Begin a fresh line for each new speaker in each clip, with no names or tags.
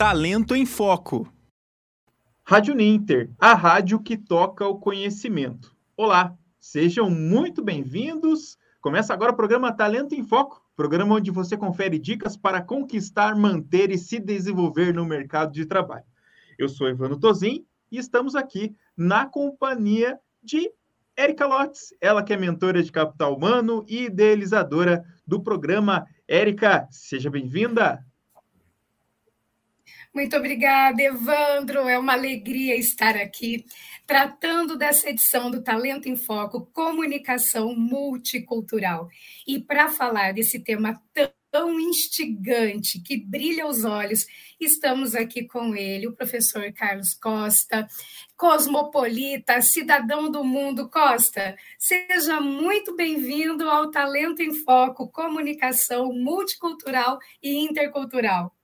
Talento em Foco.
Rádio Ninter, a rádio que toca o conhecimento. Olá, sejam muito bem-vindos. Começa agora o programa Talento em Foco, programa onde você confere dicas para conquistar, manter e se desenvolver no mercado de trabalho. Eu sou Evandro Tozin e estamos aqui na companhia de Érica Lotz, ela que é mentora de capital humano e idealizadora do programa. Érica, seja bem-vinda.
Muito obrigada, Evandro. É uma alegria estar aqui tratando dessa edição do Talento em Foco, comunicação multicultural. E para falar desse tema tão instigante, que brilha os olhos. Estamos aqui com ele, o professor Carlos Costa, cosmopolita, cidadão do mundo. Costa, seja muito bem-vindo ao Talento em Foco, comunicação multicultural e intercultural.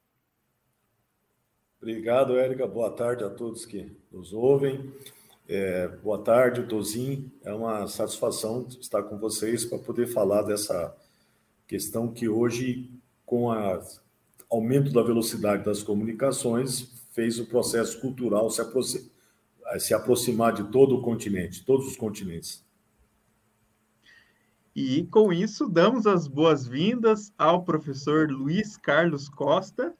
Obrigado, Érica. Boa tarde a todos que nos ouvem. É, boa tarde, Tozin. É uma satisfação estar com vocês para poder falar dessa questão que hoje, com o aumento da velocidade das comunicações, fez o processo cultural se, se aproximar de todo o continente, todos os continentes.
E com isso, damos as boas-vindas ao professor Luiz Carlos Costa.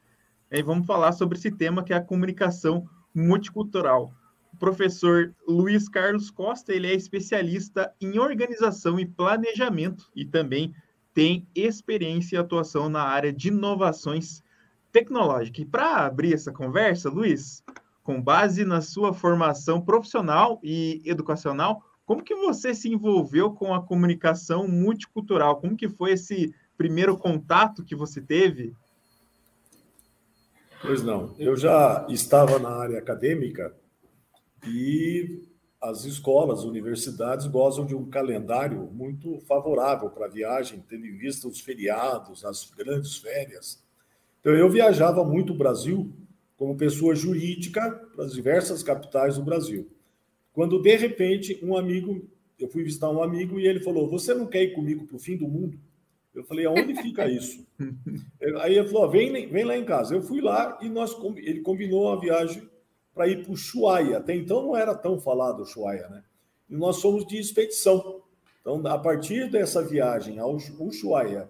E vamos falar sobre esse tema que é a comunicação multicultural. O professor Luiz Carlos Costa ele é especialista em organização e planejamento e também tem experiência e atuação na área de inovações tecnológicas. E para abrir essa conversa, Luiz, com base na sua formação profissional e educacional, como que você se envolveu com a comunicação multicultural? Como que foi esse primeiro contato que você teve?
Pois não, eu já estava na área acadêmica e as escolas, universidades gozam de um calendário muito favorável para viagem, tendo em vista os feriados, as grandes férias. Então, eu viajava muito o Brasil como pessoa jurídica para as diversas capitais do Brasil. Quando, de repente, um amigo, eu fui visitar um amigo e ele falou: Você não quer ir comigo para o fim do mundo? Eu falei: Aonde fica isso? Aí ele falou: vem, vem lá em casa. Eu fui lá e nós, ele combinou a viagem para ir para o Ushuaia. Até então não era tão falado o Ushuaia, né? E nós fomos de expedição. Então, a partir dessa viagem ao Ushuaia,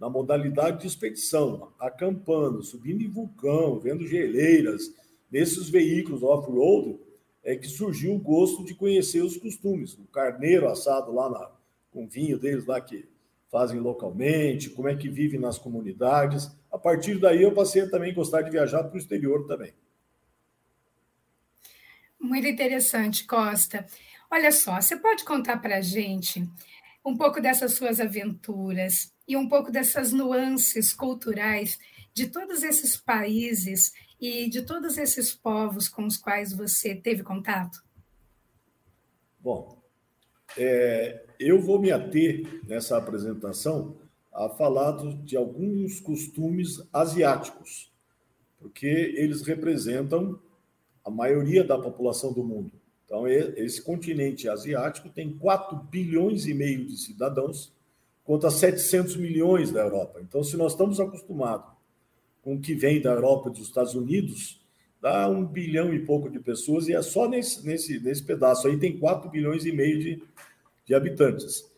na modalidade de expedição, acampando, subindo em vulcão, vendo geleiras, nesses veículos off-road, é que surgiu o gosto de conhecer os costumes. O carneiro assado lá na, com vinho deles lá que fazem localmente, como é que vivem nas comunidades. A partir daí eu passei a também gostar de viajar para o exterior também.
Muito interessante, Costa. Olha só, você pode contar para a gente um pouco dessas suas aventuras e um pouco dessas nuances culturais de todos esses países e de todos esses povos com os quais você teve contato?
Bom, é, eu vou me ater nessa apresentação a falar de alguns costumes asiáticos, porque eles representam a maioria da população do mundo. Então, esse continente asiático tem 4 bilhões e meio de cidadãos, contra 700 milhões da Europa. Então, se nós estamos acostumados com o que vem da Europa e dos Estados Unidos, dá um bilhão e pouco de pessoas, e é só nesse, nesse, nesse pedaço aí tem 4 bilhões e meio de, de habitantes.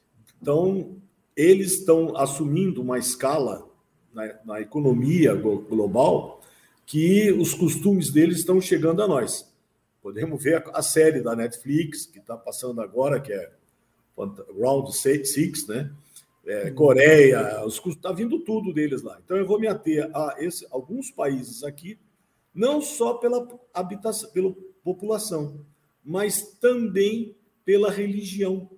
Então, eles estão assumindo uma escala na, na economia global que os costumes deles estão chegando a nós. Podemos ver a, série da Netflix, que está passando agora, que é Round Six, né? É, uhum. Coreia, está vindo tudo deles lá. Então eu vou me ater a esse, alguns países aqui, não só pela habitação, pela população, mas também pela religião.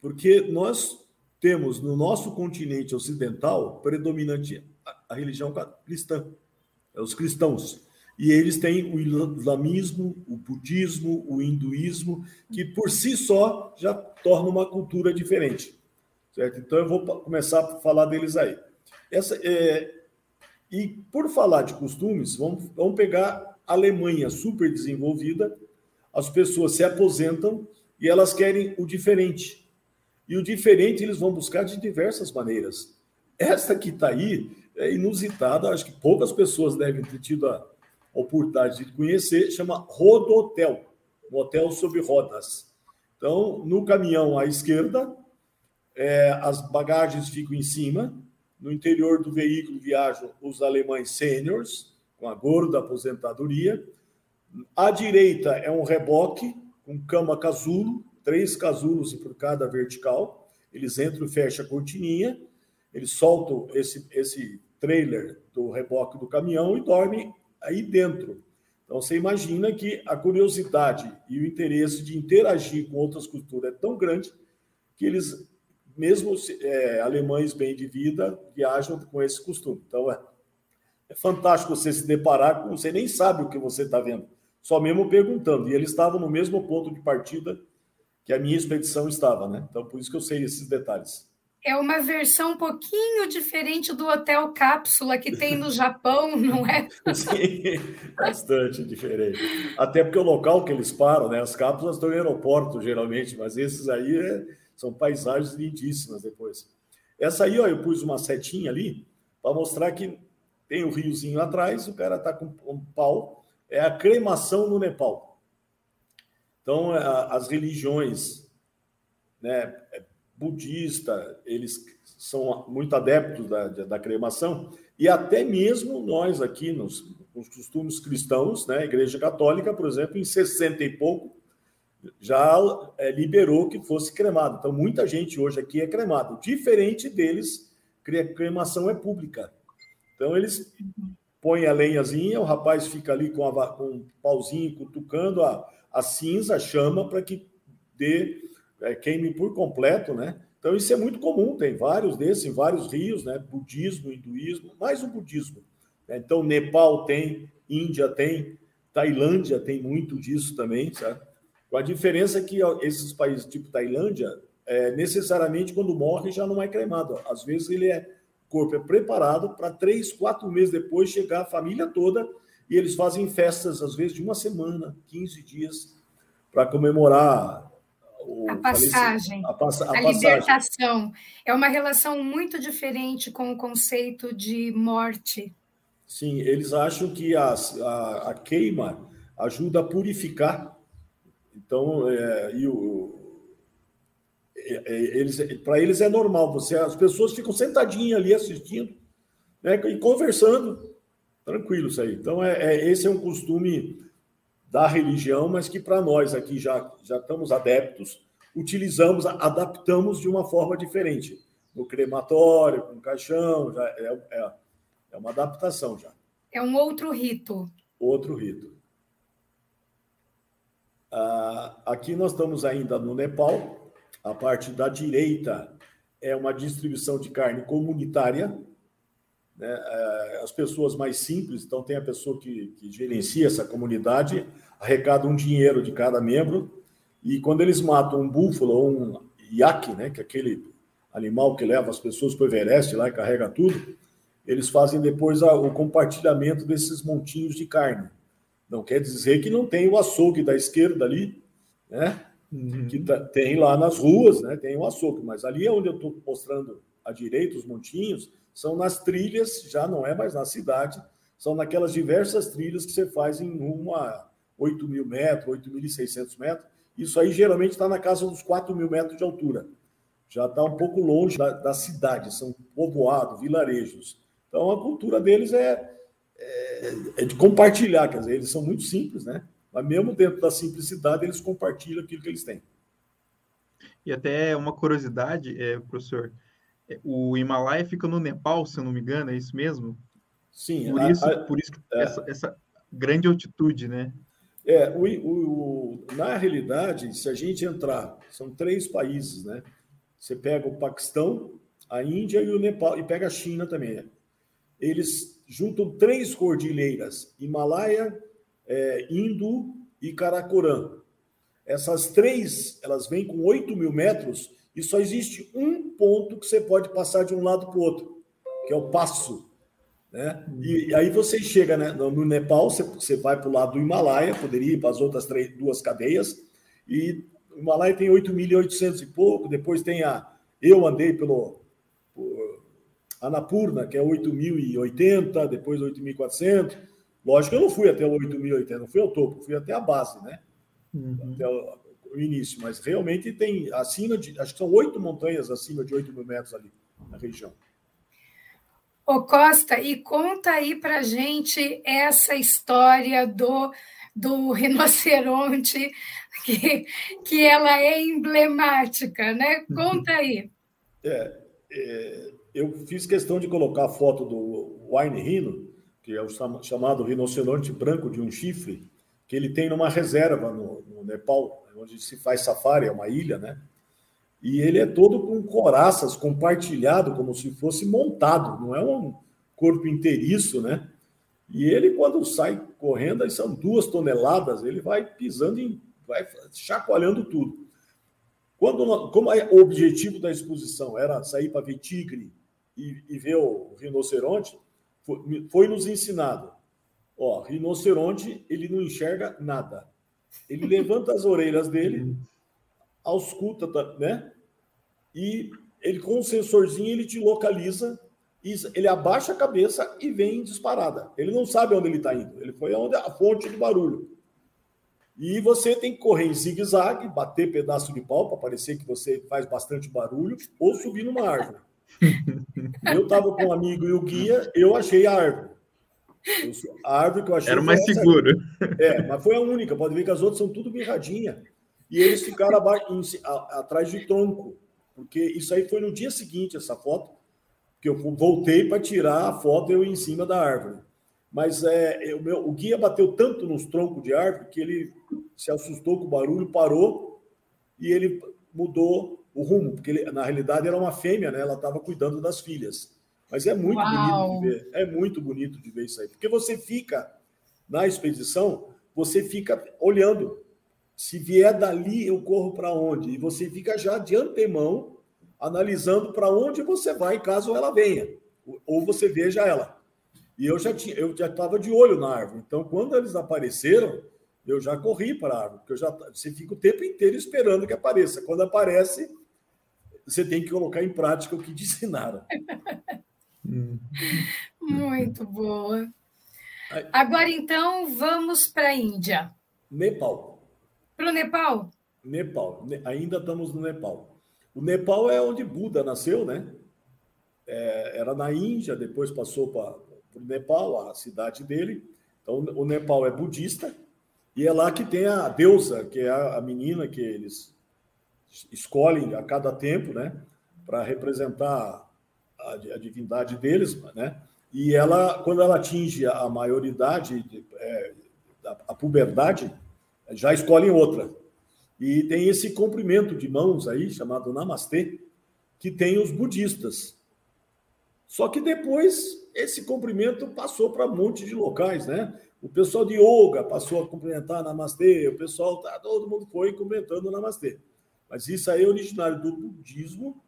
Porque nós temos no nosso continente ocidental predominante a, religião cristã. É os cristãos. E eles têm o islamismo, o budismo, o hinduísmo, que por si só já torna uma cultura diferente. Certo? Então eu vou começar a falar deles aí. Essa, é... E por falar de costumes, vamos, vamos pegar a Alemanha super desenvolvida, as pessoas se aposentam e elas querem o diferente. E o diferente eles vão buscar de diversas maneiras. Essa que está aí é inusitada, acho que poucas pessoas devem ter tido a oportunidade de conhecer, chama Rodotel, um hotel sobre rodas. Então, no caminhão à esquerda, é, as bagagens ficam em cima, no interior do veículo viajam os alemães sêniores, com a gorda aposentadoria. À direita é um reboque com cama casulo, três casulos por cada vertical. Eles entram e fecham a cortininha, eles soltam esse, esse trailer do reboque do caminhão e dormem aí dentro. Então você imagina que a curiosidade e o interesse de interagir com outras culturas é tão grande que eles, mesmo é, alemães bem de vida, viajam com esse costume. Então é, é fantástico você se deparar com você nem sabe o que você está vendo, só mesmo perguntando. E eles estavam no mesmo ponto de partida que a minha expedição estava, né? Então por isso que eu sei esses detalhes.
É uma versão um pouquinho diferente do hotel cápsula que tem no Japão, não é?
Sim, bastante diferente. Até porque o local que eles param, né? As cápsulas estão em aeroporto, geralmente, mas esses aí é, são paisagens lindíssimas depois. Essa aí, ó, eu pus uma setinha ali para mostrar que tem o um riozinho atrás, o cara está com um pau. É a cremação no Nepal. Então, as religiões né, budista, eles são muito adeptos da, da cremação, e até mesmo nós aqui, nos, nos costumes cristãos, né, a Igreja Católica, por exemplo, em 60 e pouco, já é, liberou que fosse cremado. Então, muita gente hoje aqui é cremado. Diferente deles, cremação é pública. Então, eles põem a lenhazinha, o rapaz fica ali com, a, com um pauzinho cutucando a, a cinza, a chama, para que dê é, queime por completo, né? Então isso é muito comum, tem vários desses, em vários rios, né? Budismo, hinduísmo, mais o budismo. Então Nepal tem, Índia tem, Tailândia tem muito disso também, sabe? Com a diferença que esses países tipo Tailândia, é, necessariamente quando morre já não é cremado. Às vezes ele é o corpo é preparado para três, quatro meses depois chegar a família toda e eles fazem festas às vezes de uma semana, 15 dias para comemorar
a passagem, a, passa, a, a passagem. libertação. É uma relação muito diferente com o conceito de morte.
Sim, eles acham que a, a, a queima ajuda a purificar. Então, é, e o, é, é eles, para eles é normal. Você, as pessoas ficam sentadinhas ali assistindo né, e conversando, tranquilo isso aí. Então, é, é esse é um costume da religião, mas que para nós aqui já, já estamos adeptos, utilizamos, adaptamos de uma forma diferente. No crematório, com caixão, já é, é, é uma adaptação já.
É um outro rito.
Outro rito. Ah, aqui nós estamos ainda no Nepal. A parte da direita é uma distribuição de carne comunitária, né? É, as pessoas mais simples, então tem a pessoa que, que gerencia essa comunidade, arrecada um dinheiro de cada membro, e quando eles matam um búfalo ou um iaque, né, que é aquele animal que leva as pessoas para o Everest lá e carrega tudo, eles fazem depois o compartilhamento desses montinhos de carne. Não quer dizer que não tem o açougue da esquerda ali, né? Uhum. Que tá, tem lá nas ruas, né? Tem o açougue, mas ali é onde eu estou mostrando à direita os montinhos, são nas trilhas, já não é mais na cidade, são naquelas diversas trilhas que você faz em uma 8 mil metros, 8.600 metros. Isso aí geralmente está na casa dos 4 mil metros de altura. Já está um pouco longe da, da cidade, são povoados, vilarejos. Então a cultura deles é, é, é, de compartilhar, quer dizer, eles são muito simples, né? Mas mesmo dentro da simplicidade, eles compartilham aquilo que eles têm.
E até uma curiosidade, é, professor, o Himalaia fica no Nepal, se eu não me engano, é isso mesmo?
Sim.
Por isso, a, por isso é, essa, essa, grande altitude, né?
É, o, o, na realidade, se a gente entrar, são três países, né? Você pega o Paquistão, a Índia e o Nepal, e pega a China também. Né? Eles juntam três cordilheiras: Himalaia, é, e Karakoram. Essas três, elas vêm com 8 mil metros e só existe um ponto que você pode passar de um lado para o outro, que é o passo. Né? E, aí você chega né, no Nepal, você, você vai para o lado do Himalaia, poderia ir para as outras três, duas cadeias, e o Himalaia tem 8.800 e pouco, depois tem a... Eu andei pelo... Por, Annapurna, que é 8.080, depois 8.400. Lógico que eu não fui até o 8.080, não fui ao topo, fui até a base, né? Uhum. Até o, o, início, mas realmente tem acima de, acho que são oito montanhas acima de 8 mil metros ali na região.
Ô Costa, e conta aí pra gente essa história do, do rinoceronte, que, que ela é emblemática, né? Conta aí.
É, é, eu fiz questão de colocar a foto do Wine Rhino, que é o chamado rinoceronte branco de um chifre, que ele tem numa reserva no, no Nepal, onde se faz safari, é uma ilha, né? E ele é todo com coraças, compartilhado, como se fosse montado, não é um corpo inteiriço, né? E ele, quando sai correndo, aí são duas toneladas, ele vai pisando em. vai chacoalhando tudo. Quando, como o objetivo da exposição era sair para ver tigre e, e ver o rinoceronte, foi, foi nos ensinado. Ó, rinoceronte, ele não enxerga nada. Ele levanta as orelhas dele, ausculta, né? E ele com um sensorzinho ele te localiza, ele abaixa a cabeça e vem disparada. Ele não sabe onde ele está indo. Ele foi aonde a fonte de barulho. E você tem que correr em zigue-zague, bater pedaço de pau para parecer que você faz bastante barulho, ou subir numa árvore. Eu estava com um amigo e o guia, eu achei a árvore. A árvore que eu achei.
Era mais seguro.
É, mas foi a única. Pode ver que as outras são tudo mirradinha. E eles ficaram atrás de tronco. Porque isso aí foi no dia seguinte, essa foto, que eu voltei para tirar a foto eu em cima da árvore. Mas é, o, meu, o guia bateu tanto nos troncos de árvore que ele se assustou com o barulho, parou e ele mudou o rumo, porque ele, na realidade era uma fêmea, né? Ela estava cuidando das filhas. Mas é muito Uau. bonito de ver, é muito bonito de ver isso aí, porque você fica na expedição, você fica olhando. Se vier dali, eu corro para onde? E você fica já de antemão analisando para onde você vai caso ela venha, ou você veja ela. E eu já tinha, eu já estava de olho na árvore. Então, quando eles apareceram, eu já corri para a árvore, porque eu já você fica o tempo inteiro esperando que apareça. Quando aparece, você tem que colocar em prática o que te ensinaram.
Muito boa. Agora, então, vamos para a Índia.
Nepal.
Para o Nepal?
Nepal. Ainda estamos no Nepal. O Nepal é onde Buda nasceu, né? É, era na Índia, depois passou para o Nepal, a cidade dele. Então, o Nepal é budista. E é lá que tem a deusa, que é a menina que eles escolhem a cada tempo, né, para representar a, a, divindade deles, né? E ela, quando ela atinge a maioridade, é, a, puberdade, já escolhem outra. E tem esse comprimento de mãos aí, chamado Namastê, que tem os budistas. Só que depois esse comprimento passou para um monte de locais, né? O pessoal de yoga passou a cumprimentar Namastê, o pessoal, tá, todo mundo foi cumprimentando Namastê. Mas isso aí é originário do budismo,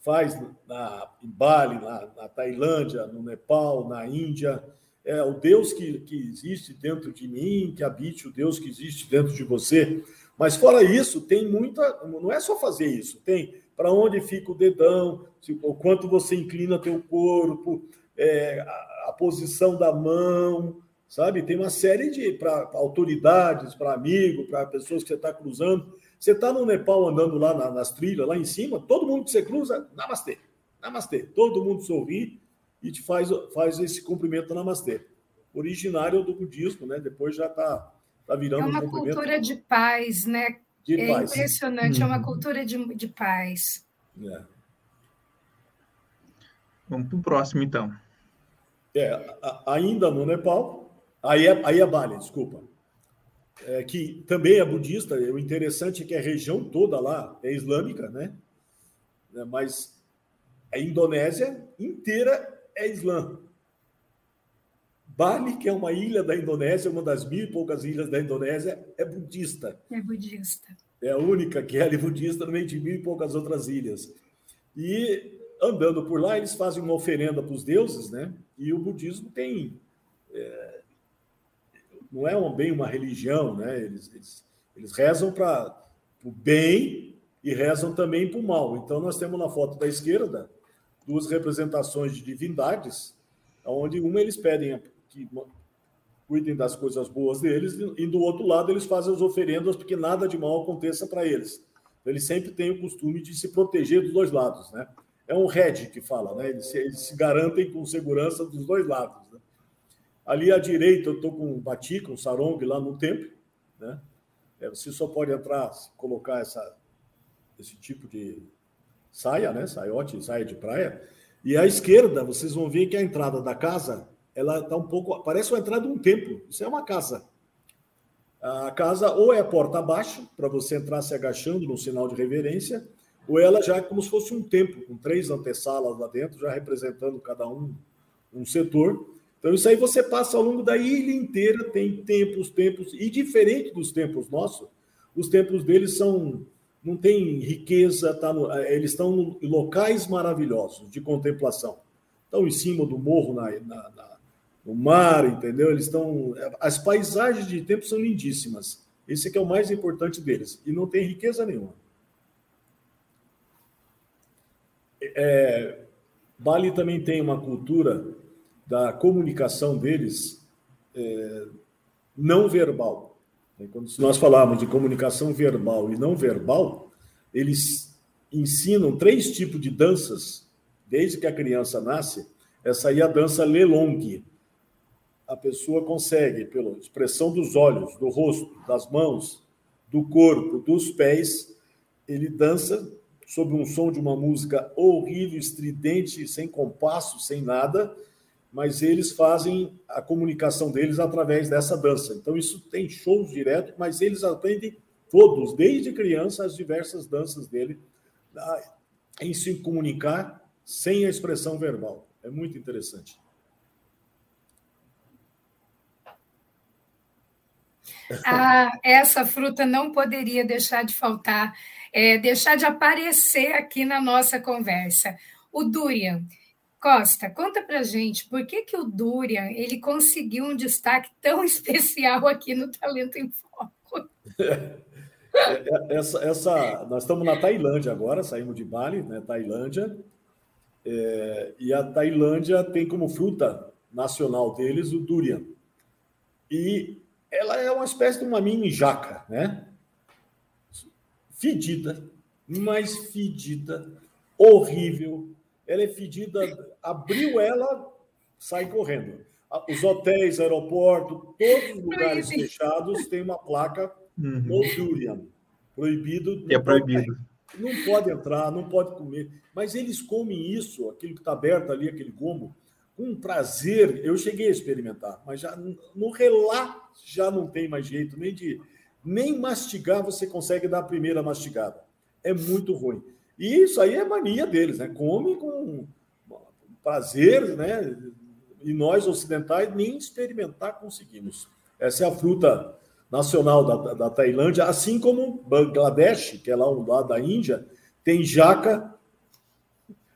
faz na, em Bali, na, na Tailândia, no Nepal, na Índia. É o Deus que, que existe dentro de mim, que habite o Deus que existe dentro de você. Mas fora isso, tem muita. Não é só fazer isso, tem para onde fica o dedão, o quanto você inclina teu corpo, é, a, a, posição da mão, sabe? Tem uma série de para autoridades, para amigos, para pessoas que você está cruzando. Você está no Nepal andando lá na, nas trilhas, lá em cima, todo mundo que você cruza, namastê, namastê. Todo mundo sorri e te faz, faz esse cumprimento namastê. Originário do budismo, né? Depois já está tá virando
É uma
um
cultura de paz, né? De é paz. impressionante, é uma uhum. cultura de, de paz. É.
Vamos para o próximo, então.
É, ainda no Nepal, aí é, aí é Bali, desculpa é, que também é budista. O interessante é que a região toda lá é islâmica, né? É, mas a Indonésia inteira é islã. Bali, que é uma ilha da Indonésia, uma das mil e poucas ilhas da Indonésia, é budista.
É budista.
É a única que é budista no meio de mil e poucas outras ilhas. E andando por lá, eles fazem uma oferenda para os deuses, né? E o budismo tem é, não é bem uma religião, né? Eles, eles, eles rezam para o bem e rezam também para o mal. Então, nós temos na foto da esquerda duas representações de divindades, onde uma eles pedem que cuidem das coisas boas deles, e do outro lado eles fazem as oferendas porque nada de mal aconteça para eles. Eles sempre têm o costume de se proteger dos dois lados, né? É um red que fala, né? Eles se, eles se garantem com segurança dos dois lados. Né? Ali à direita eu estou com um batik, um sarong lá no templo, né? É, você só pode entrar, colocar essa, esse tipo de saia, né? Saiote, saia de praia. E à esquerda vocês vão ver que a entrada da casa ela está um pouco. Parece uma entrada de um templo. Isso é uma casa. A casa ou é a porta abaixo, para você entrar se agachando no sinal de reverência, ou ela já é como se fosse um templo, com três antessalas lá dentro, já representando cada um um setor. Então, isso aí você passa ao longo da ilha inteira, tem templos, templos, e diferente dos templos nossos, os templos deles são. Não tem riqueza, tá no, eles estão em locais maravilhosos de contemplação. Estão em cima do morro, na, na, na o mar, entendeu? Eles estão. As paisagens de tempo são lindíssimas. Esse é o mais importante deles. E não tem riqueza nenhuma. É, Bali também tem uma cultura da comunicação deles é, não verbal. Quando nós falamos de comunicação verbal e não verbal, eles ensinam três tipos de danças desde que a criança nasce. Essa aí é a dança Lelong, a pessoa consegue, pela expressão dos olhos, do rosto, das mãos, do corpo, dos pés, ele dança sob um som de uma música horrível, estridente, sem compasso, sem nada, mas eles fazem a comunicação deles através dessa dança. Então, isso tem shows direto, mas eles aprendem todos, desde criança, as diversas danças dele, em se comunicar sem a expressão verbal. É muito interessante.
Ah, essa fruta não poderia deixar de faltar, é, deixar de aparecer aqui na nossa conversa. O durian. Costa, conta pra gente, por que, que o durian ele conseguiu um destaque tão especial aqui no Talento em Foco?
essa, essa, nós estamos na Tailândia agora, saímos de Bali, né, Tailândia, é, e a Tailândia tem como fruta nacional deles o durian. E ela é uma espécie de uma mini jaca, né? Fedida, mais fedida, horrível. Ela é fedida, abriu ela, sai correndo. Os hotéis, aeroporto, todos os lugares fechados têm uma placa uhum. no durian. Proibido.
É proibido.
Pode, não pode entrar, não pode comer. Mas eles comem isso, aquilo que está aberto ali, aquele gomo, com prazer. Eu cheguei a experimentar, mas já no relar já não tem mais jeito nem de nem mastigar você consegue dar a primeira mastigada. É muito ruim. E isso aí é mania deles, né? Come com prazer, né? E nós ocidentais nem experimentar conseguimos. Essa é a fruta nacional da, da Tailândia, assim como Bangladesh, que é lá um lado da Índia, tem jaca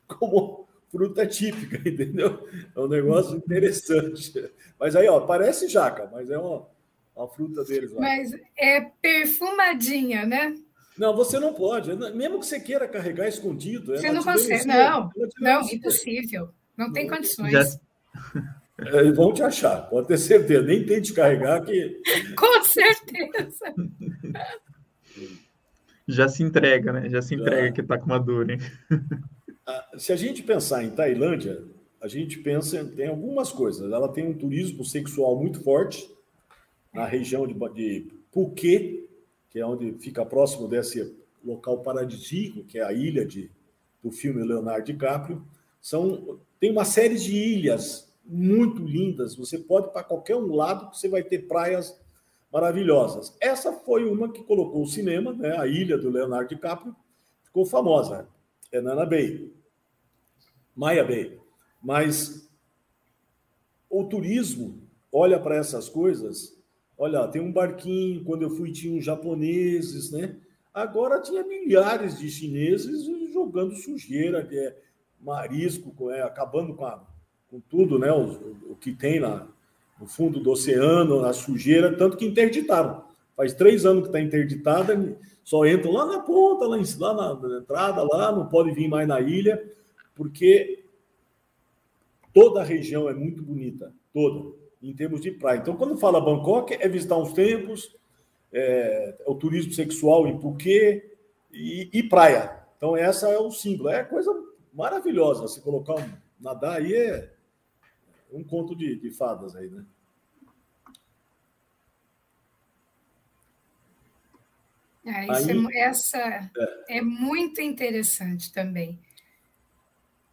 como fruta típica, entendeu? É um negócio interessante. Mas aí, ó, parece jaca, mas é uma, uma fruta deles lá.
Mas é perfumadinha, né?
Não, você não pode. Mesmo que você queira carregar escondido.
Você não consegue. Não, não, impossível. Não tem condições. Já...
É, vão te achar, pode ter certeza. Nem tente carregar que.
Com certeza.
Já se entrega, né? Já se entrega Já. que está com uma dor, hein?
Se a gente pensar em Tailândia, a gente pensa em algumas coisas. Ela tem um turismo sexual muito forte na região de, de Phuket, que é onde fica próximo desse local paradisíaco, que é a ilha de, do filme Leonardo DiCaprio. São, tem uma série de ilhas muito lindas. Você pode para qualquer um lado, você vai ter praias maravilhosas. Essa foi uma que colocou o cinema, né, a ilha do Leonardo DiCaprio, ficou famosa, é Nana Bay. Maia Bay. Mas o turismo olha para essas coisas. Olha, tem um barquinho, quando eu fui tinha uns japoneses, né? Agora tinha milhares de chineses jogando sujeira, que é marisco, é, acabando com, a, com tudo, né? O, o, que tem lá no fundo do oceano, a sujeira, tanto que interditaram. Faz três anos que está interditada, só entram lá na ponta, lá, em, lá na, na entrada, lá, não pode vir mais na ilha porque toda a região é muito bonita, toda, em termos de praia. Então, quando fala Bangkok, é visitar uns templos, é, é o turismo sexual em Phuket e, e, praia. Então, essa é o símbolo. É coisa maravilhosa. Se colocar um, nadar aí é um conto de, de fadas aí, né?
Isso aí, é, essa é. é. muito interessante também.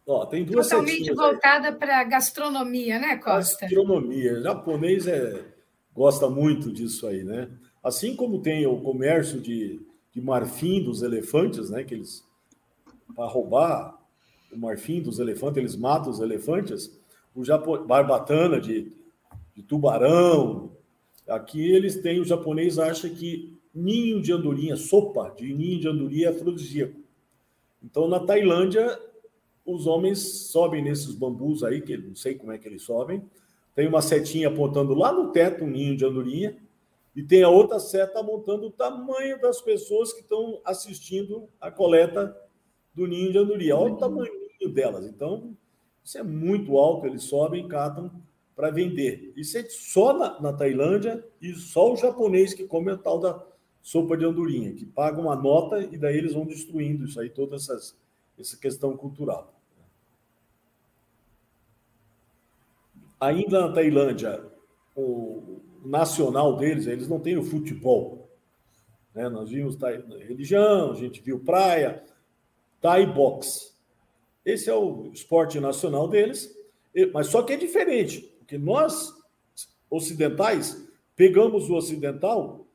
Ó, tem duas
Totalmente voltada para gastronomia, né, Costa?
Gastronomia. O japonês é, gosta muito disso aí, né? Assim como tem o comércio de, de marfim dos elefantes, né? Que eles, para roubar o marfim dos elefantes, eles matam os elefantes. O Japão, barbatana de, de tubarão. Aqui eles têm, o japonês acha que ninho de andorinha, sopa de ninho de andorinha é afrodisíaco. Então, na Tailândia, os homens sobem nesses bambus aí, que não sei como é que eles sobem. Tem uma setinha apontando lá no teto um ninho de andorinha, e tem a outra seta montando o tamanho das pessoas que estão assistindo a coleta do ninho de andorinha. Olha o tamanho delas. Então, isso é muito alto, eles sobem, catam para vender. Isso é só na, na Tailândia e só o japonês que come a tal da sopa de andorinha, que paga uma nota e daí eles vão destruindo isso aí, toda essas, essa questão cultural. Ainda na Tailândia, o nacional deles, eles não têm o futebol. Né? Nós vimos religião, a gente viu praia, Thai box. Esse é o esporte nacional deles, mas só que é diferente, porque nós, ocidentais, pegamos o ocidental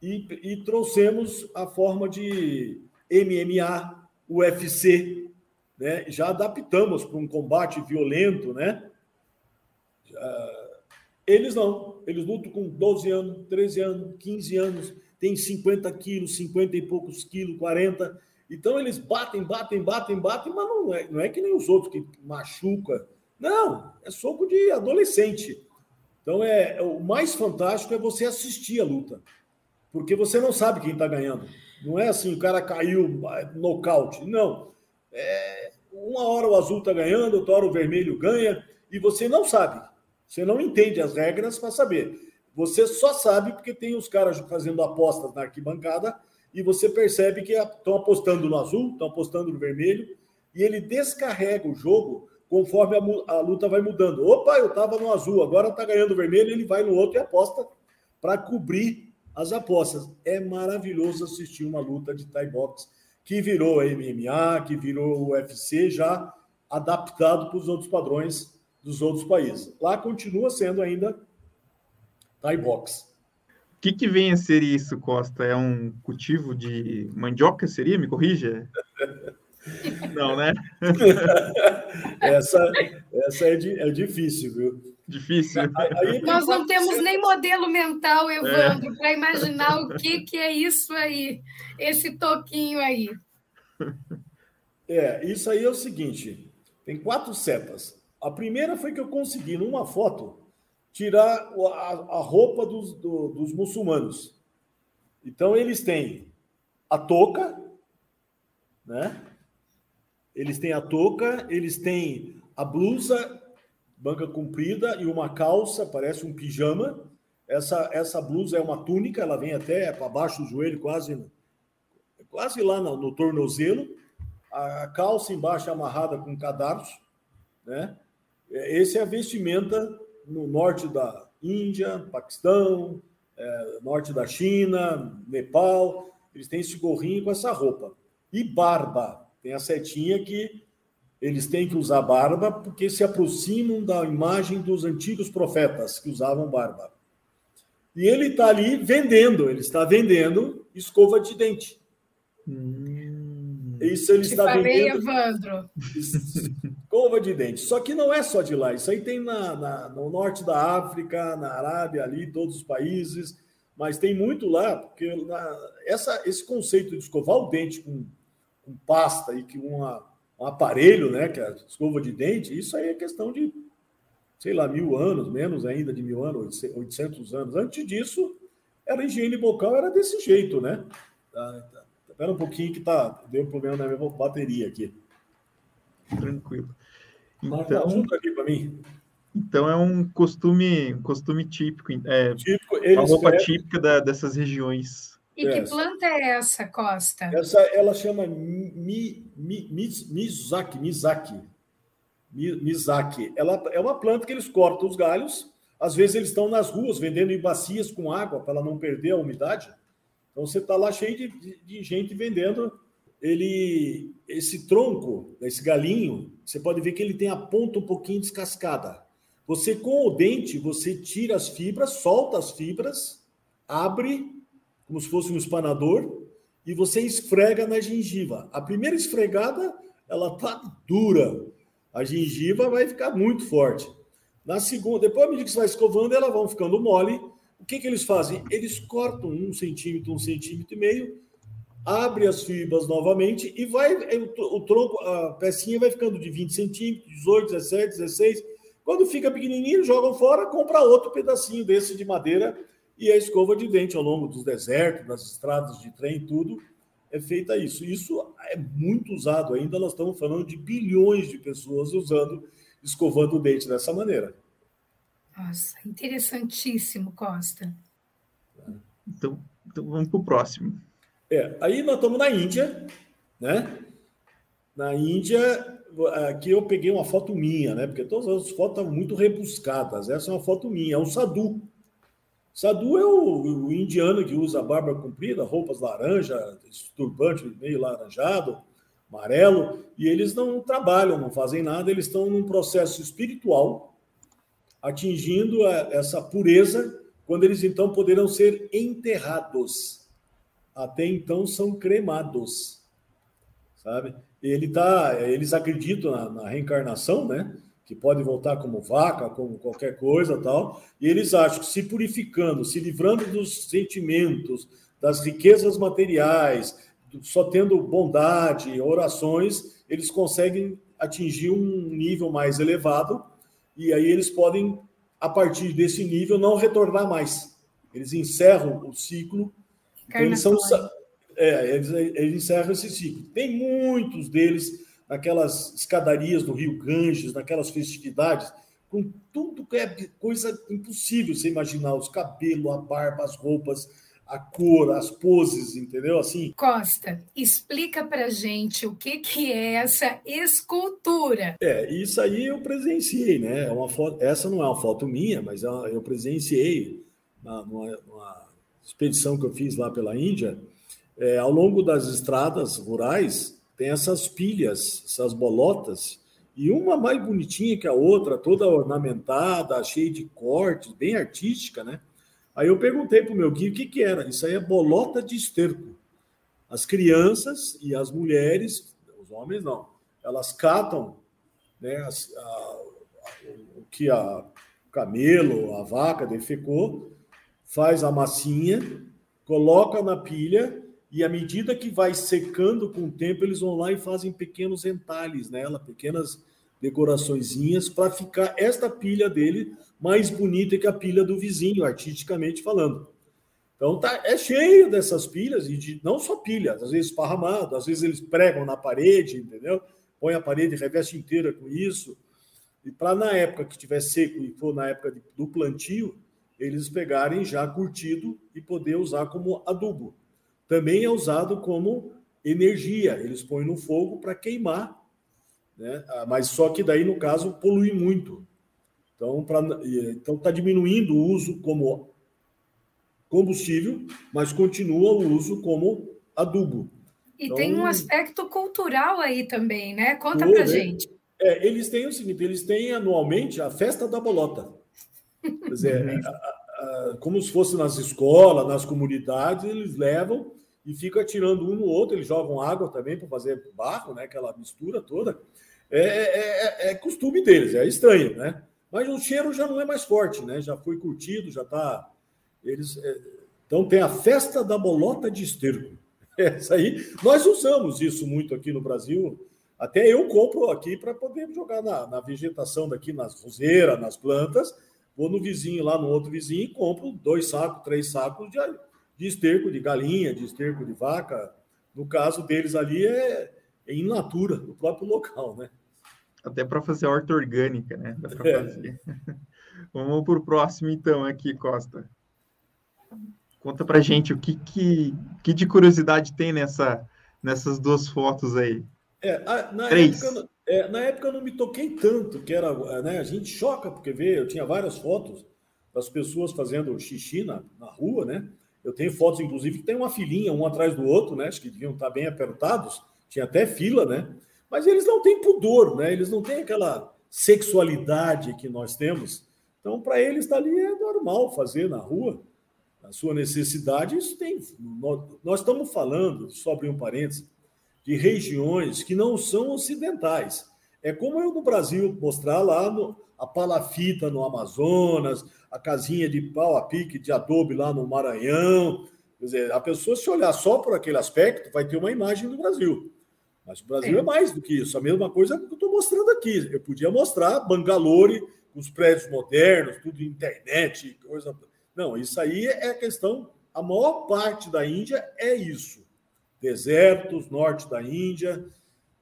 e, e trouxemos a forma de MMA, UFC, né? já adaptamos para um combate violento, né? Eles não, eles lutam com 12 anos, 13 anos, 15 anos, tem 50 quilos, 50 e poucos quilos, 40. Então eles batem, batem, batem, batem, mas não é, não é que nem os outros que machuca. Não, é soco de adolescente. Então é o mais fantástico é você assistir a luta porque você não sabe quem está ganhando. Não é assim, o cara caiu nocaute. Não. É, uma hora o azul está ganhando, outra hora o vermelho ganha, e você não sabe. Você não entende as regras para saber. Você só sabe porque tem os caras fazendo apostas na arquibancada e você percebe que estão apostando no azul, estão apostando no vermelho, e ele descarrega o jogo conforme a, a luta vai mudando. Opa, eu estava no azul, agora está ganhando o vermelho, ele vai no outro e aposta para cobrir as apostas. É maravilhoso assistir uma luta de Thai Box que virou MMA, que virou UFC, já adaptado para os outros padrões dos outros países. Lá continua sendo ainda Thai Box.
O que, que vem a ser isso, Costa? É um cultivo de mandioca, seria? Me corrija? Não, né?
essa essa é, é difícil, viu?
Difícil.
Aí, Nós não temos nem modelo mental, Evandro, é. para imaginar o que, que é isso aí, esse toquinho aí.
É, isso aí é o seguinte: tem quatro setas. A primeira foi que eu consegui, numa foto, tirar a, a roupa dos, do, dos muçulmanos. Então, eles têm a touca, né? Eles têm a touca, eles têm a blusa manga comprida e uma calça, parece um pijama. Essa, essa blusa é uma túnica, ela vem até para baixo do joelho, quase, quase lá no, no tornozelo. A calça embaixo é amarrada com cadarço, né? Esse é a vestimenta no norte da Índia, Paquistão, é, norte da China, Nepal. Eles têm esse gorrinho com essa roupa. E barba. Tem a setinha que eles têm que usar barba porque se aproximam da imagem dos antigos profetas que usavam barba. E ele está ali vendendo, ele está vendendo escova de dente. Hum. Isso ele Te está falei, vendendo.
Evandro.
Escova de dente. Só que não é só de lá. Isso aí tem na, na, no norte da África, na Arábia, ali, todos os países. Mas tem muito lá, porque na, essa, esse conceito de escovar o dente com, com pasta e que uma um aparelho, né, que é a escova de dente, isso aí é questão de, sei lá, mil anos, menos ainda de mil anos, 800 anos. Antes disso, era higiene bucal, era desse jeito, né? Tá, tá, espera um pouquinho que tá, deu um problema na minha bateria aqui.
Tranquilo.
Então, Marca, aqui para mim.
Então é um costume, um costume típico, é, típico uma roupa típica da, dessas regiões.
E que planta é essa, Costa?
Essa ela chama mi, mi, mizaki, mizaki. Mizaki. Ela é uma planta que eles cortam os galhos. Às vezes eles estão nas ruas vendendo em bacias com água para ela não perder a umidade. Então você está lá cheio de, de, de gente vendendo. Ele, esse tronco, esse galinho, você pode ver que ele tem a ponta um pouquinho descascada. Você, com o dente, você tira as fibras, solta as fibras, abre, como se fosse um espanador, e você esfrega na gengiva. A primeira esfregada, ela tá dura. A gengiva vai ficar muito forte. Na segunda, depois, à medida que você vai escovando, elas vão ficando mole. O que, que eles fazem? Eles cortam um centímetro, um centímetro e meio, abre as fibras novamente e vai o, o tronco, a pecinha vai ficando de 20 centímetros, 18, 17, 16 quando fica pequenininho, jogam fora, compra outro pedacinho desse de madeira e a escova de dente ao longo dos desertos, das estradas de trem, tudo é feita isso. Isso é muito usado ainda, nós estamos falando de bilhões de pessoas usando, escovando o dente dessa maneira.
Nossa, interessantíssimo, Costa.
Então, então vamos para o próximo.
É, aí nós estamos na Índia, né? Na Índia, aqui eu peguei uma foto minha, né? Porque todas as fotos estão muito rebuscadas. Essa é uma foto minha, é um sadhu. Sadhu é o, o indiano que usa barba comprida, roupas laranja, turbante meio laranjado, amarelo, e eles não trabalham, não fazem nada, eles estão num processo espiritual, atingindo a, essa pureza, quando eles então poderão ser enterrados. Até então são cremados, sabe? ele tá, eles acreditam na, na, reencarnação, né? Que pode voltar como vaca, como qualquer coisa, tal. E eles acham que se purificando, se livrando dos sentimentos, das riquezas materiais, só tendo bondade, orações, eles conseguem atingir um nível mais elevado. E aí eles podem, a partir desse nível, não retornar mais. Eles encerram o ciclo. Então, eles são é, eles, eles encerram esse ciclo. Tem muitos deles naquelas escadarias do Rio Ganges, naquelas festividades, com tudo que é coisa impossível você imaginar: os cabelos, a barba, as roupas, a cor, as poses, entendeu? Assim.
Costa, explica pra gente o que, que é essa escultura.
É, isso aí eu presenciei, né? É uma foto, essa não é uma foto minha, mas é eu presenciei numa, numa expedição que eu fiz lá pela Índia é, ao longo das estradas rurais, tem essas pilhas, essas bolotas, e uma mais bonitinha que a outra, toda ornamentada, cheia de cortes, bem artística, né? Aí eu perguntei para o meu guia o que, que era. Isso aí é bolota de esterco. As crianças e as mulheres, os homens não, elas catam né, as, a, o que a camelo, a vaca defecou, faz a massinha, coloca na pilha e à medida que vai secando com o tempo, eles vão lá e fazem pequenos entalhes nela, pequenas decoraçõezinhas, para ficar esta pilha dele mais bonita que a pilha do vizinho, artisticamente falando. Então tá, é cheio dessas pilhas, e de, não só pilhas, às vezes esparramado, às vezes eles pregam na parede, entendeu? Põe a parede reveste inteira com isso. E para na época que estiver seco e for na época de, do plantio, eles pegarem já curtido e poder usar como adubo também é usado como energia. Eles põem no fogo para queimar, né? Ah, mas só que daí, no caso, polui muito. Então, está então tá diminuindo o uso como combustível, mas continua o uso como adubo.
E então, tem um aspecto cultural aí também, né? Conta para gente.
É, eles têm o seguinte: eles têm anualmente a festa da bolota. Quer dizer, como se fosse nas escolas, nas comunidades, eles levam e ficam atirando um no outro, eles jogam água também para fazer barro, né? Aquela mistura toda. É, é, é, é, costume deles, é estranho, né? Mas o cheiro já não é mais forte, né? Já foi curtido, já está. Eles. É... Então tem a festa da bolota de esterco. Essa aí, nós usamos isso muito aqui no Brasil. Até eu compro aqui para poder jogar na, na, vegetação daqui, nas roseiras, nas plantas. Vou no vizinho lá, no outro vizinho, e compro dois sacos, três sacos de, de esterco de galinha, de esterco de vaca. No caso deles ali é, é in natura, no próprio local, né?
Até para fazer horta orgânica, né? Dá para é. fazer. Vamos para o próximo, então, aqui, Costa. Conta para gente o que, que, que de curiosidade tem nessa, nessas duas fotos aí.
É, na, Três. Época, é, na época eu não me toquei tanto, que era, né, a gente choca, porque vê, eu tinha várias fotos das pessoas fazendo xixi na, na rua, né? Eu tenho fotos, inclusive, que tem uma filinha, um atrás do outro, né? Acho que deviam estar bem apertados, tinha até fila, né? Mas eles não têm pudor, né? Eles não têm aquela sexualidade que nós temos. Então, para eles, está ali é normal fazer na rua, a sua necessidade. Isso tem. Nós estamos falando, só abrir um parênteses, de regiões que não são ocidentais. É como eu no Brasil mostrar lá no, a palafita no Amazonas, a casinha de pau a pique de adobe lá no Maranhão. Quer dizer, a pessoa, se olhar só por aquele aspecto, vai ter uma imagem do Brasil. Mas o Brasil é, é mais do que isso. A mesma coisa que eu estou mostrando aqui. Eu podia mostrar Bangalore, os prédios modernos, tudo internet, coisa. Não, isso aí é questão. A maior parte da Índia é isso. Desertos, norte da Índia.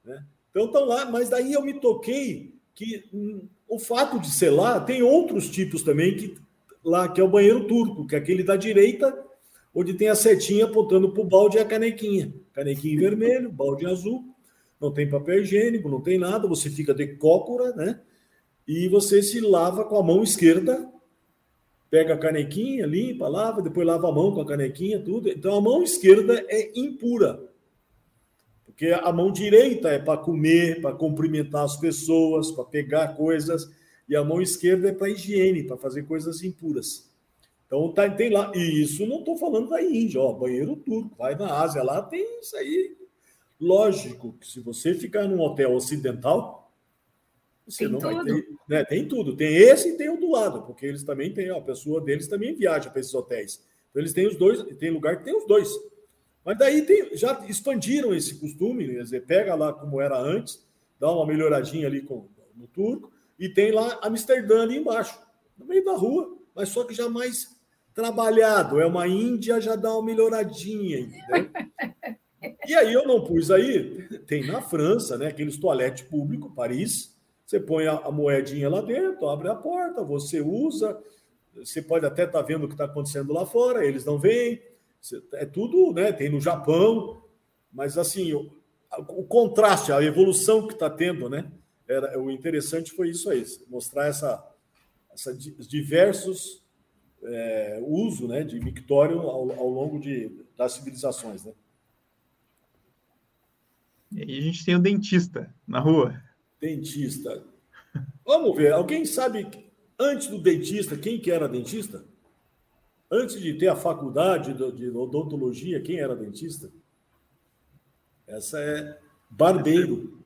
Né? Então estão lá, mas daí eu me toquei que hum, o fato de ser lá, tem outros tipos também que lá que é o banheiro turco, que é aquele da direita, onde tem a setinha apontando para o balde e a canequinha. Canequinha vermelho, balde azul, não tem papel higiênico, não tem nada, você fica de cócora, né? E você se lava com a mão esquerda, pega a canequinha, limpa, lava, depois lava a mão com a canequinha, tudo. Então a mão esquerda é impura. Porque a mão direita é para comer, para cumprimentar as pessoas, para pegar coisas, e a mão esquerda é para higiene, para fazer coisas impuras. Então tá, tem lá, e isso não estou falando da Índia, ó, banheiro turco, vai na Ásia, lá tem isso aí. Lógico que se você ficar num hotel ocidental, você tem não tudo. vai ter. Né, tem tudo. Tem esse e tem o do lado, porque eles também têm, a pessoa deles também viaja para esses hotéis. Então eles têm os dois, tem lugar que tem os dois. Mas daí tem, já expandiram esse costume, quer dizer, pega lá como era antes, dá uma melhoradinha ali com, no turco, e tem lá Amsterdã ali embaixo, no meio da rua, mas só que já mais trabalhado. É uma Índia, já dá uma melhoradinha, entendeu? E aí eu não pus aí, tem na França, né, aqueles toalete público, Paris, você põe a, a, moedinha lá dentro, abre a porta, você usa, você pode até estar tá vendo o que está acontecendo lá fora, eles não veem, é tudo, né? Tem no Japão, mas assim, o, o contraste, a evolução que está tendo, né? Era, o interessante foi isso aí, mostrar essa, essa diversos é, uso né, de mictório ao, ao longo de, das civilizações. Né?
E aí a gente tem o dentista na rua.
Dentista. Vamos ver, alguém sabe antes do dentista quem que era dentista? Antes de ter a faculdade de odontologia, quem era dentista? Essa é barbeiro.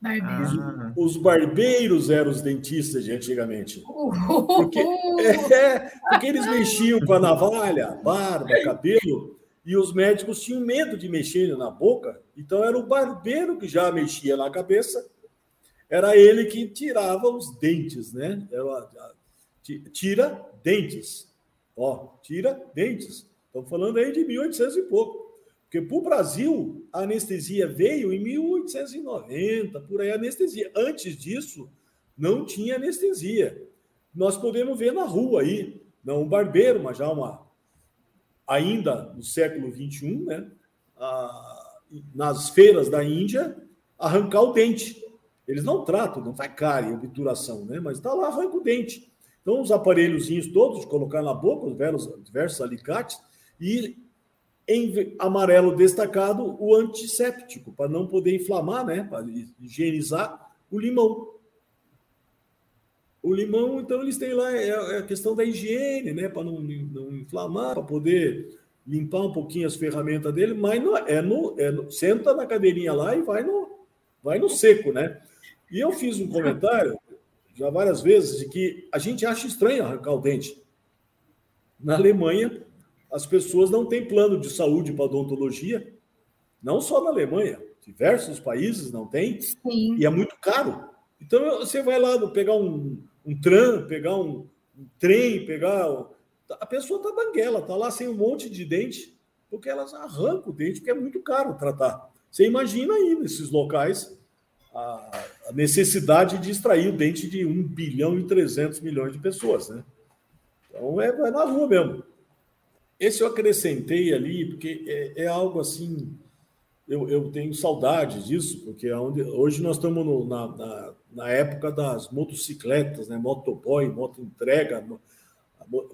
Barbeiro.
Os, os, barbeiros eram os dentistas de antigamente. Porque, é, porque eles mexiam com a navalha, barba, cabelo, e os médicos tinham medo de mexer na boca, então era o barbeiro que já mexia na cabeça, era ele que tirava os dentes, né? Era, tira dentes. Ó, tira dentes. Estamos falando aí de 1800 e pouco. Porque para o Brasil, a anestesia veio em 1890, por aí, anestesia. Antes disso, não tinha anestesia. Nós podemos ver na rua aí, não um barbeiro, mas já uma. Ainda no século XXI, né? Ah, nas feiras da Índia, arrancar o dente. Eles não tratam, não faz cárie, obturação, né? Mas está lá, arranca o dente. Então, os aparelhozinhos todos, de colocar na boca, os diversos, diversos alicates, e em amarelo destacado o antisséptico, para não poder inflamar, né? Para higienizar o limão. O limão, então, eles têm lá é, é a questão da higiene, né? Para não, não inflamar, para poder limpar um pouquinho as ferramentas dele, mas não, é, no, é no, senta na cadeirinha lá e vai no, vai no seco, né? E eu fiz um comentário já várias vezes de que a gente acha estranho arrancar o dente. Na Alemanha, as pessoas não têm plano de saúde para odontologia, não só na Alemanha, diversos países não têm, Sim. e é muito caro. Então você vai lá pegar um, um tram, pegar um, um trem, pegar. A pessoa está banguela, está lá sem um monte de dente, porque elas arrancam o dente, porque é muito caro tratar. Você imagina aí nesses locais a, a necessidade de extrair o dente de 1 bilhão e 300 milhões de pessoas, né? Então é, é na rua mesmo. Esse eu acrescentei ali, porque é, é algo assim. Eu, eu, tenho saudade disso, porque é onde, hoje nós estamos no, na, na, na, época das motocicletas, né? motoboy, moto entrega,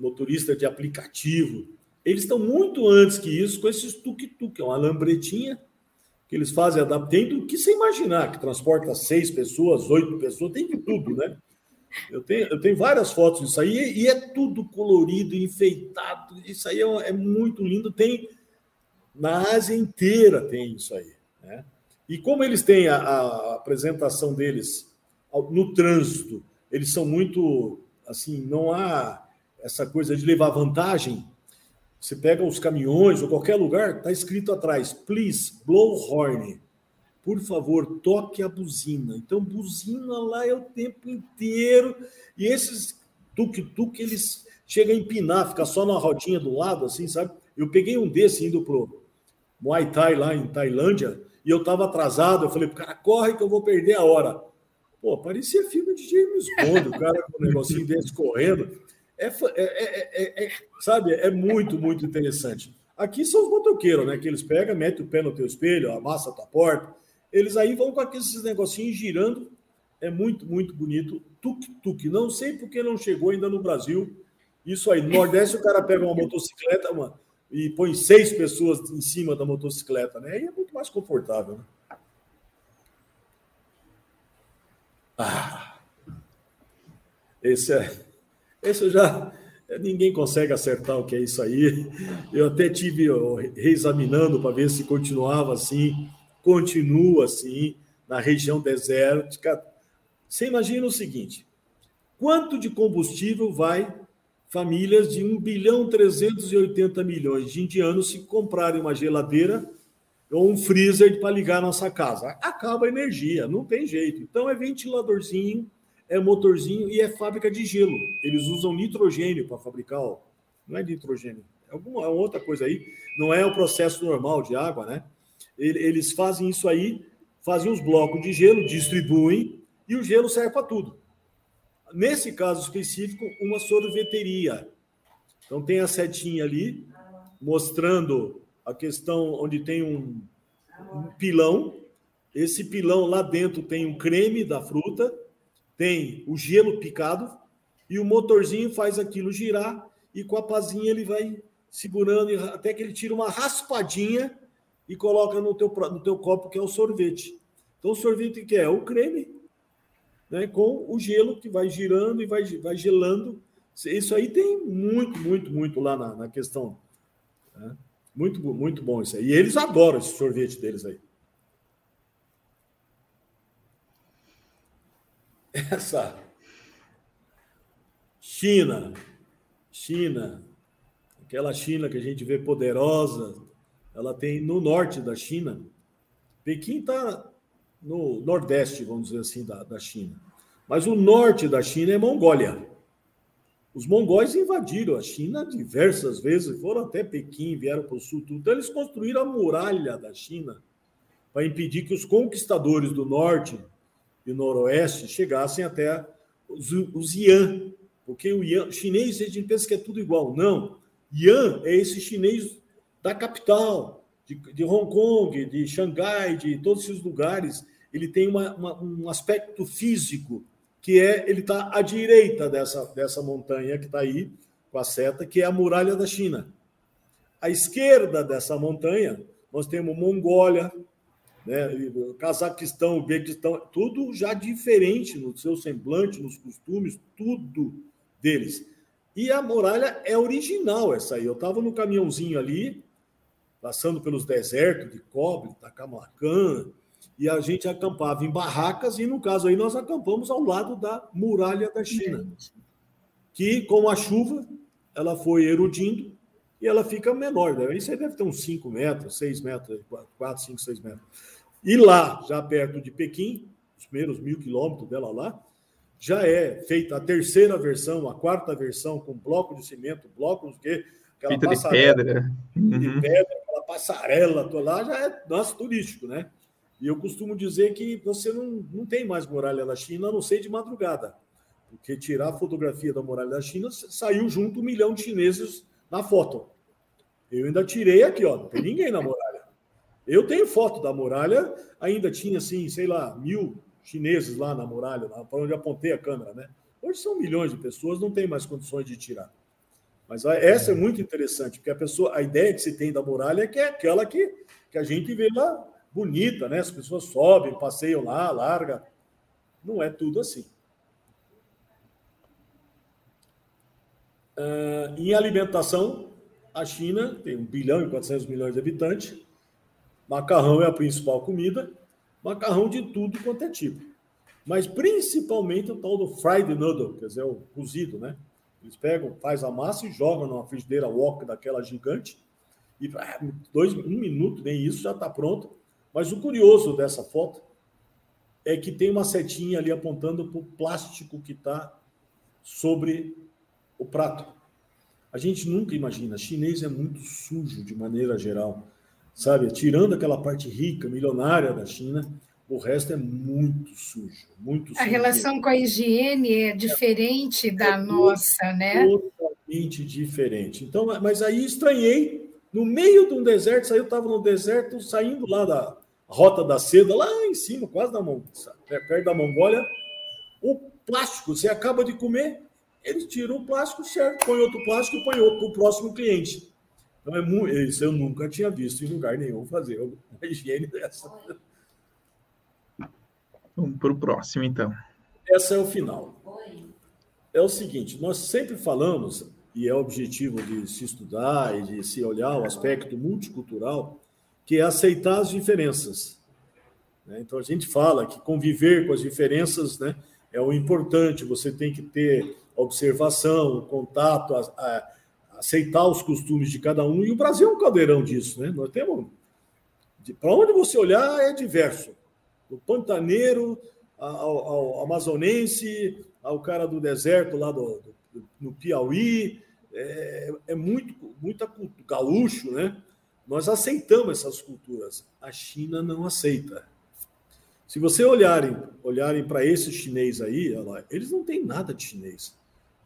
motorista de aplicativo. Eles estão muito antes que isso com esses tuk-tuk, é uma lambretinha que eles fazem, adaptando que você imaginar, que transporta seis pessoas, oito pessoas, tem de tudo, né? Eu tenho, eu tenho várias fotos disso aí e é tudo colorido, enfeitado. Isso aí é, é muito lindo. Tem na Ásia inteira tem isso aí. Né? E como eles têm a, a apresentação deles no trânsito, eles são muito assim, não há essa coisa de levar vantagem. Você pega os caminhões ou qualquer lugar, está escrito atrás, please blow horn por favor, toque a buzina. Então, buzina lá é o tempo inteiro. E esses tuk-tuk, eles chegam a empinar, fica só na rodinha do lado, assim, sabe? Eu peguei um desse indo pro Muay Thai lá em Tailândia, e eu estava atrasado. Eu falei, cara, corre que eu vou perder a hora. Pô, parecia filme de James Bond, o cara com um negocinho desse correndo. É, é, é, é, sabe, é muito, muito interessante. Aqui são os motoqueiros, né? Que eles pegam, metem o pé no teu espelho, amassa a tua porta, eles aí vão com aqueles negocinhos girando. É muito, muito bonito. Tuk-tuk. Não sei porque não chegou ainda no Brasil. Isso aí. No Nordeste, o cara pega uma motocicleta uma, e põe seis pessoas em cima da motocicleta, né? Aí é muito mais confortável, né? Ah, esse é. Esse já. Ninguém consegue acertar o que é isso aí. Eu até tive reexaminando para ver se continuava assim continua assim na região desértica. Você imagina o seguinte: quanto de combustível vai famílias de 1 bilhão 380 milhões de indianos se comprarem uma geladeira ou um freezer para ligar nossa casa? Acaba a energia, não tem jeito. Então é ventiladorzinho, é motorzinho e é fábrica de gelo. Eles usam nitrogênio para fabricar, ó. não é nitrogênio, é alguma é outra coisa aí. Não é o processo normal de água, né? Eles fazem isso aí, fazem os blocos de gelo, distribuem, e o gelo serve para tudo. Nesse caso específico, uma sorveteria. Então tem a setinha ali, mostrando a questão onde tem um, um pilão. Esse pilão lá dentro tem um creme da fruta, tem o gelo picado, e o motorzinho faz aquilo girar, e com a pazinha ele vai segurando até que ele tira uma raspadinha e coloca no teu, no teu copo, que é o sorvete. Então, o sorvete que é? O creme, né, com o gelo que vai girando e vai, vai gelando. Isso aí tem muito, muito, muito lá na, na questão. Né? Muito, muito bom isso aí. E eles adoram esse sorvete deles aí. Essa China, China, aquela China que a gente vê poderosa, ela tem no norte da China. Pequim está no nordeste, vamos dizer assim, da, da China. Mas o norte da China é Mongólia. Os mongóis invadiram a China diversas vezes, foram até Pequim, vieram para o sul, tudo. Então, eles construíram a muralha da China para impedir que os conquistadores do norte e noroeste chegassem até os, Yan. Porque o Yan, chinês, a gente pensa que é tudo igual. Não. Yan é esse chinês da capital, de, de Hong Kong, de Xangai, de todos esses lugares, ele tem uma, uma, um aspecto físico que é ele está à direita dessa, dessa montanha que está aí com a seta, que é a muralha da China. À esquerda dessa montanha, nós temos Mongólia, né, Cazaquistão, Uzbequistão, tudo já diferente no seu semblante, nos costumes, tudo deles. E a muralha é original essa aí. Eu estava no caminhãozinho ali, passando pelos desertos de cobre, Tacamacan, e a gente acampava em barracas, e no caso aí nós acampamos ao lado da muralha da China, que com a chuva ela foi erudindo e ela fica menor. Né? Isso aí deve ter uns 5 metros, 6 metros, 4, 5, 6 metros. E lá, já perto de Pequim, os primeiros mil quilômetros dela lá, já é feita a terceira versão, a quarta versão, com bloco de cimento, blocos que
Feita de pedra.
De uhum. pedra, aquela passarela toda lá, já é nosso turístico, né? E eu costumo dizer que você não, não tem mais muralha da China, a não ser de madrugada. Porque tirar a fotografia da muralha da China, saiu junto um milhão de chineses na foto. Eu ainda tirei aqui, ó, não tem ninguém na muralha. Eu tenho foto da muralha, ainda tinha, assim, sei lá, mil chineses lá na muralha, para onde apontei a câmera, né? Hoje são milhões de pessoas, não tem mais condições de tirar. Mas essa é muito interessante, porque a pessoa, a ideia que se tem da muralha é que é aquela que, que a gente vê lá bonita, né? As pessoas sobem, passeiam lá, larga. Não é tudo assim. Uh, em alimentação, a China tem 1 bilhão e 400 milhões de habitantes. Macarrão é a principal comida. Macarrão de tudo quanto é tipo. Mas principalmente o tal do fried noodle, quer dizer, o cozido, né? Eles pegam, faz a massa e jogam numa frigideira wok daquela gigante. E ah, dois, um minuto, nem isso, já está pronto. Mas o curioso dessa foto é que tem uma setinha ali apontando para o plástico que está sobre o prato. A gente nunca imagina. Chinês é muito sujo de maneira geral, sabe? Tirando aquela parte rica, milionária da China, o resto é muito sujo, muito sujo.
A relação com a higiene é diferente é, da é nossa, né?
Totalmente diferente. Então, mas aí estranhei. No meio de um deserto, eu estava no deserto, saindo lá da Rota da Seda, lá em cima, quase da Mongólia, perto da Mongólia, o plástico, você acaba de comer, eles tiram o plástico, certo, põe outro plástico e põe outro para o próximo cliente. Então, é muito, isso eu nunca tinha visto em lugar nenhum fazer uma higiene dessa.
Vamos para o próximo, então.
Essa é o final. É o seguinte: nós sempre falamos, e é objetivo de se estudar e de se olhar o aspecto multicultural, que é aceitar as diferenças. Né? Então, a gente fala que conviver com as diferenças né, é o importante, você tem que ter observação, contato, a, a, aceitar os costumes de cada um, e o Brasil é um caldeirão disso. Né? Nós temos. Para onde você olhar, é diverso do pantaneiro ao, ao, amazonense, ao cara do deserto lá do, do no Piauí, é, é muito muita gaúcho, né? Nós aceitamos essas culturas. A China não aceita. Se você olharem, olharem para esse chinês aí, eles não têm nada de chinês.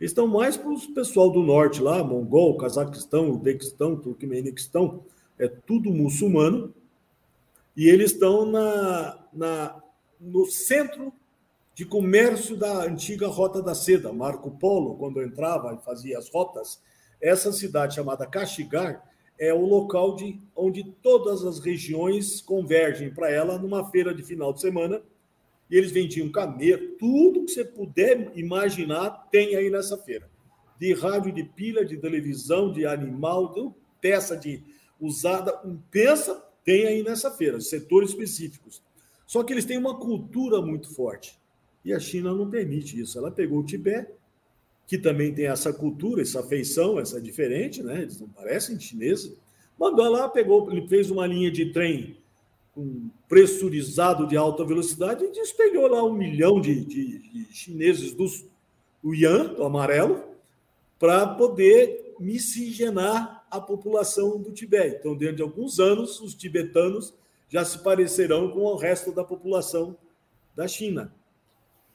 Eles estão mais para o pessoal do norte lá, Mongol, Cazaquistão, Uzbequistão, Turkmeniquistão, é tudo muçulmano. E eles estão na, na, no centro de comércio da antiga Rota da Seda. Marco Polo, quando entrava e fazia as rotas, essa cidade chamada Kashigar é o local de, onde todas as regiões convergem para ela numa feira de final de semana. E eles vendiam camelo, tudo que você puder imaginar tem aí nessa feira. De rádio, de pilha, de televisão, de animal, de peça de usada, pensa tem aí nessa feira, setores específicos. Só que eles têm uma cultura muito forte. E a China não permite isso. Ela pegou o Tibete, que também tem essa cultura, essa feição, essa diferente, né? Eles não parecem chineses. Mandou lá, pegou, ele fez uma linha de trem com pressurizado de alta velocidade e despegou lá um milhão de, de, de chineses do, Yan, do amarelo, para poder miscigenar a população do Tibete. Então, dentro de alguns anos, os tibetanos já se parecerão com o resto da população da China.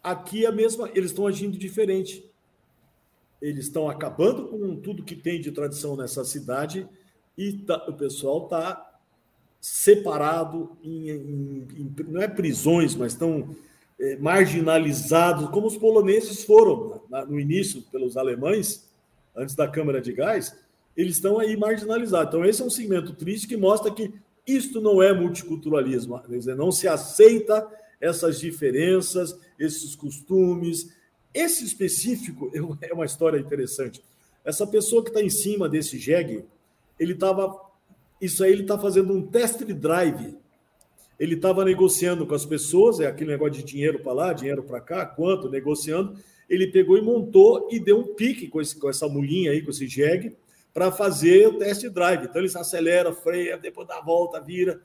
Aqui a mesma, eles estão agindo diferente. Eles estão acabando com tudo que tem de tradição nessa cidade e tá, o pessoal está separado em, em, em, não é prisões, mas estão é, marginalizados, como os poloneses foram na, no início pelos alemães, antes da Câmara de Gás, eles estão aí marginalizados. Então, esse é um segmento triste que mostra que isto não é multiculturalismo, quer dizer, não se aceita essas diferenças, esses costumes. Esse específico é uma história interessante. Essa pessoa que está em cima desse jegue, ele estava. Isso aí ele está fazendo um test drive. Ele estava negociando com as pessoas, é aquele negócio de dinheiro para lá, dinheiro para cá, quanto, negociando. Ele pegou e montou e deu um pique com, esse, com essa mulinha aí, com esse jegue, para fazer o test drive. Então ele acelera, freia, depois dá a volta, vira.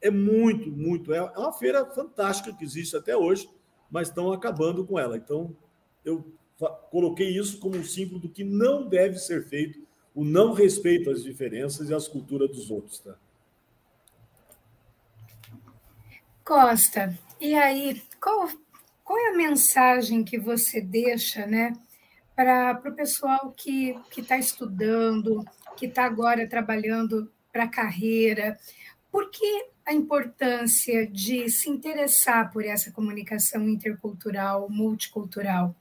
É muito, muito. É uma feira fantástica que existe até hoje, mas estão acabando com ela. Então eu coloquei isso como um símbolo do que não deve ser feito, o não respeito às diferenças e às culturas dos outros. Tá?
Costa, e aí, qual, qual é a mensagem que você deixa, né, para o pessoal que está estudando, que está agora trabalhando para a carreira? Por que a importância de se interessar por essa comunicação intercultural, multicultural?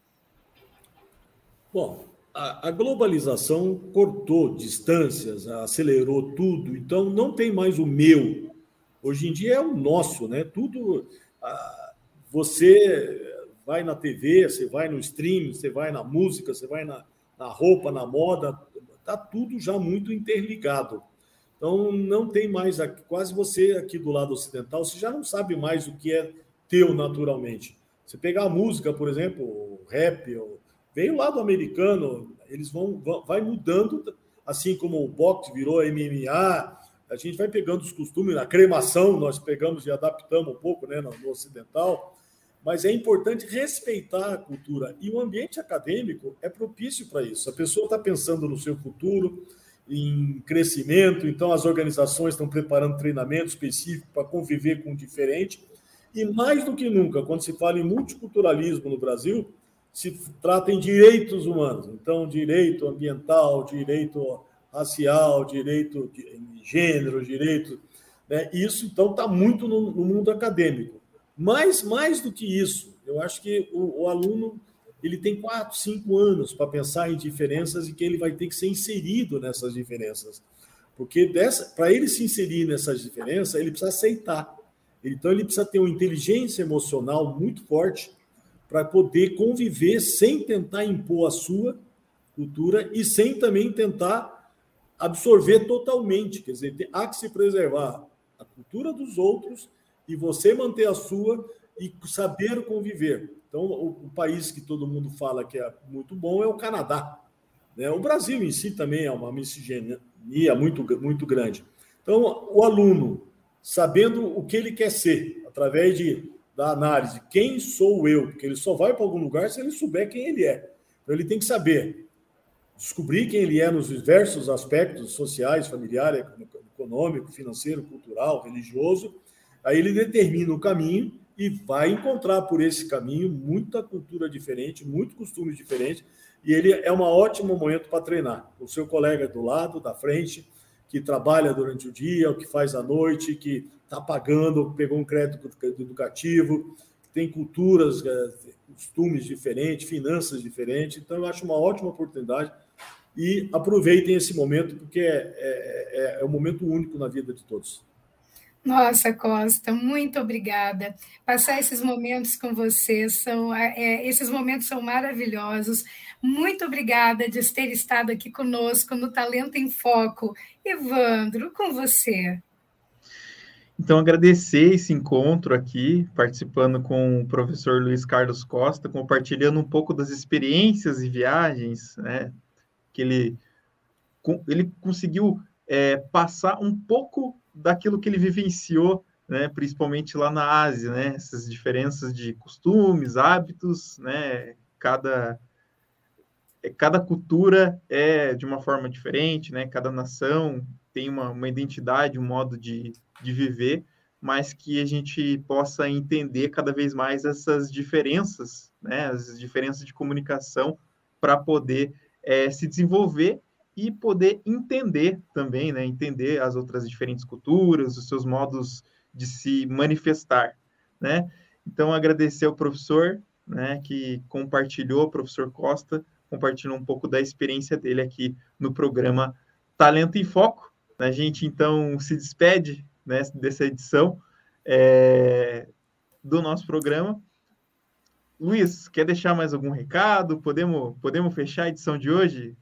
Bom, a, a globalização cortou distâncias, acelerou tudo, então não tem mais o meu. Hoje em dia é o nosso, né? Tudo. você vai na TV, você vai no streaming, você vai na música, você vai na, na roupa, na moda, está tudo já muito interligado. Então não tem mais quase você aqui do lado ocidental, você já não sabe mais o que é teu naturalmente. Você pegar a música, por exemplo, o rap, o Veio lá do americano, eles vão, vão vai mudando, assim como o boxe virou MMA, a gente vai pegando os costumes, a cremação nós pegamos e adaptamos um pouco né, no ocidental, mas é importante respeitar a cultura. E o ambiente acadêmico é propício para isso. A pessoa está pensando no seu futuro, em crescimento, então as organizações estão preparando treinamento específico para conviver com o diferente. E mais do que nunca, quando se fala em multiculturalismo no Brasil, se trata em direitos humanos. Então, direito ambiental, direito racial, direito de gênero, direito. Né? Isso, então, está muito no, no, mundo acadêmico. Mas, mais do que isso, eu acho que o, o aluno ele tem quatro, cinco anos para pensar em diferenças e que ele vai ter que ser inserido nessas diferenças. Porque para ele se inserir nessas diferenças, ele precisa aceitar. Então, ele precisa ter uma inteligência emocional muito forte para poder conviver sem tentar impor a sua cultura e sem também tentar absorver totalmente. Quer dizer, há que se preservar a cultura dos outros e você manter a sua e saber conviver. Então, o, o país que todo mundo fala que é muito bom é o Canadá. Né? O Brasil em si também é uma miscigenia muito, muito grande. Então, o aluno, sabendo o que ele quer ser, através de da análise, quem sou eu? Porque ele só vai para algum lugar se ele souber quem ele é. Então ele tem que saber descobrir quem ele é nos diversos aspectos sociais, familiar, econômico, financeiro, cultural, religioso. Aí ele determina o caminho e vai encontrar por esse caminho muita cultura diferente, muito costumes diferentes, e ele é um ótimo momento para treinar. O seu colega do lado, da frente, que trabalha durante o dia, o que faz à noite, que está pagando, pegou um crédito educativo, tem culturas, é, costumes diferentes, finanças diferentes. Então, eu acho uma ótima oportunidade e aproveitem esse momento, porque é, é, é, é um momento único na vida de todos.
Nossa, Costa, muito obrigada. Passar esses momentos com você, são, é, esses momentos são maravilhosos. Muito obrigada de ter estado aqui conosco no Talento em Foco. Evandro, com você.
Então, agradecer esse encontro aqui, participando com o professor Luiz Carlos Costa, compartilhando um pouco das experiências e viagens, né, que ele, ele conseguiu é, passar um pouco daquilo que ele vivenciou, né, principalmente lá na Ásia, né, essas diferenças de costumes, hábitos, né, cada cada cultura é de uma forma diferente, né, cada nação tem uma, uma identidade, um modo de, de viver, mas que a gente possa entender cada vez mais essas diferenças, né, as diferenças de comunicação, para poder é, se desenvolver e poder entender também, né, entender as outras diferentes culturas, os seus modos de se manifestar, né? Então, agradecer ao professor, né, que compartilhou, professor Costa, compartilhou um pouco da experiência dele aqui no programa Talento em Foco, a gente então se despede né, dessa edição é, do nosso programa. Luiz, quer deixar mais algum recado? Podemos, podemos fechar a edição de hoje?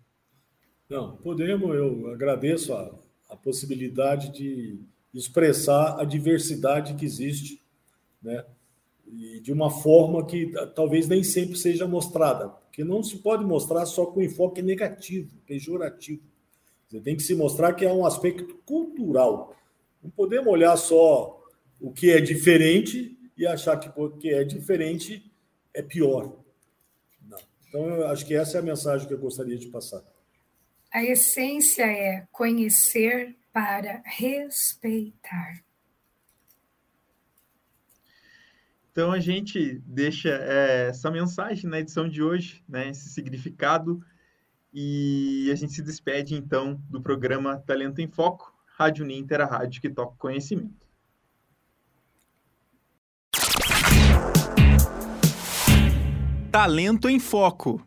Não, podemos. Eu agradeço a, a possibilidade de expressar a diversidade que existe, né? E de uma forma que talvez nem sempre seja mostrada, porque não se pode mostrar só com enfoque negativo, pejorativo. Você tem que se mostrar que é um aspecto cultural. Não podemos olhar só o que é diferente e achar que o que é diferente é pior. Não. Então, eu acho que essa é a mensagem que eu gostaria de passar.
A essência é conhecer para respeitar.
Então a gente deixa é, essa mensagem na edição de hoje, né, esse significado, e a gente se despede então do programa Talento em Foco, Rádio Ninter, a rádio que toca conhecimento.
Talento em Foco.